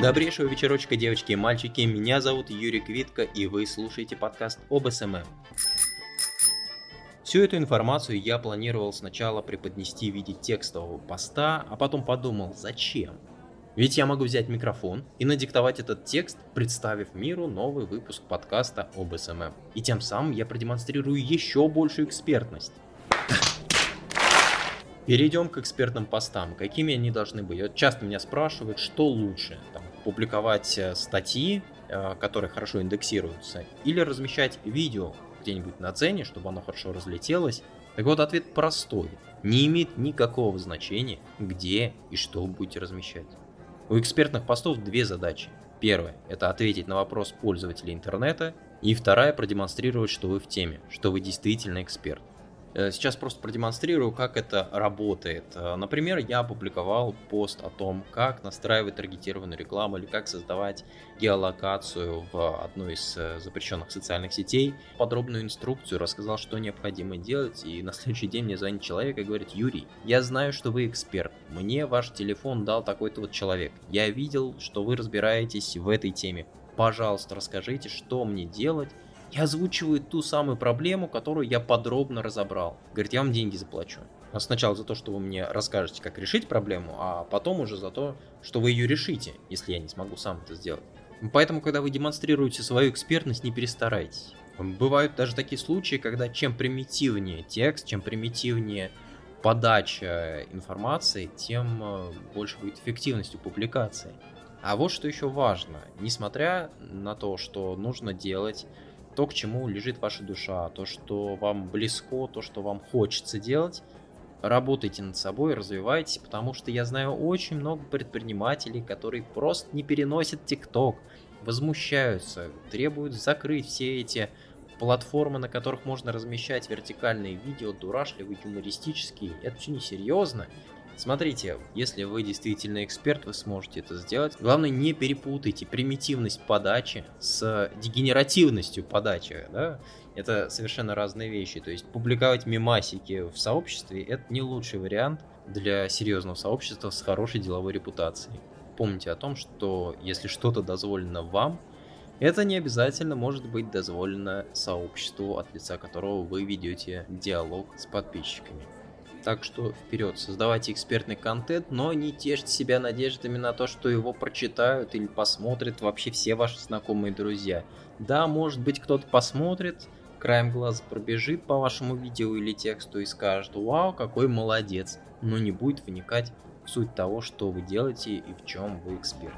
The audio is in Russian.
Добрейшего вечерочка, девочки и мальчики. Меня зовут Юрий Квитко, и вы слушаете подкаст об SMM. Всю эту информацию я планировал сначала преподнести в виде текстового поста, а потом подумал, зачем? Ведь я могу взять микрофон и надиктовать этот текст, представив миру новый выпуск подкаста об SMM. И тем самым я продемонстрирую еще большую экспертность. Перейдем к экспертным постам. Какими они должны быть? Вот часто меня спрашивают, что лучше. Там, публиковать э, статьи, э, которые хорошо индексируются, или размещать видео где-нибудь на цене, чтобы оно хорошо разлетелось. Так вот, ответ простой. Не имеет никакого значения, где и что вы будете размещать. У экспертных постов две задачи. Первая – это ответить на вопрос пользователей интернета, и вторая – продемонстрировать, что вы в теме, что вы действительно эксперт. Э, сейчас просто продемонстрирую, как это работает. Э, например, я опубликовал пост о том, как настраивать таргетированную рекламу или как создавать геолокацию в одной из э, запрещенных социальных сетей. Подробную инструкцию рассказал, что необходимо делать, и на следующий день мне звонит человек и говорит, Юрий, я знаю, что вы эксперт, мне ваш телефон дал такой-то вот человек, я видел, что вы разбираетесь в этой теме, пожалуйста, расскажите, что мне делать, и озвучивает ту самую проблему, которую я подробно разобрал. Говорит, я вам деньги заплачу. Но сначала за то, что вы мне расскажете, как решить проблему, а потом уже за то, что вы ее решите, если я не смогу сам это сделать. Поэтому, когда вы демонстрируете свою экспертность, не перестарайтесь. Бывают даже такие случаи, когда чем примитивнее текст, чем примитивнее подача информации, тем э, больше будет эффективность у публикации. А вот что еще важно, несмотря на то, что нужно делать то, к чему лежит ваша душа, то, что вам близко, то, что вам хочется делать, работайте над собой, развивайтесь, потому что я знаю очень много предпринимателей, которые просто не переносят ТикТок, возмущаются, требуют закрыть все эти платформы, на которых можно размещать вертикальные видео, дурашливые, юмористические. Это все несерьезно. Смотрите, если вы действительно эксперт, вы сможете это сделать. Главное, не перепутайте примитивность подачи с дегенеративностью подачи, да? Это совершенно разные вещи. То есть публиковать мемасики в сообществе – это не лучший вариант для серьезного сообщества с хорошей деловой репутацией. Помните о том, что если что-то дозволено вам, это не обязательно может быть дозволено сообществу, от лица которого вы ведете диалог с подписчиками. Так что вперед, создавайте экспертный контент, но не тешьте себя надеждами на то, что его прочитают или посмотрят вообще все ваши знакомые друзья. Да, может быть кто-то посмотрит, краем глаза пробежит по вашему видео или тексту и скажет «Вау, какой молодец», но не будет вникать в суть того, что вы делаете и в чем вы эксперты.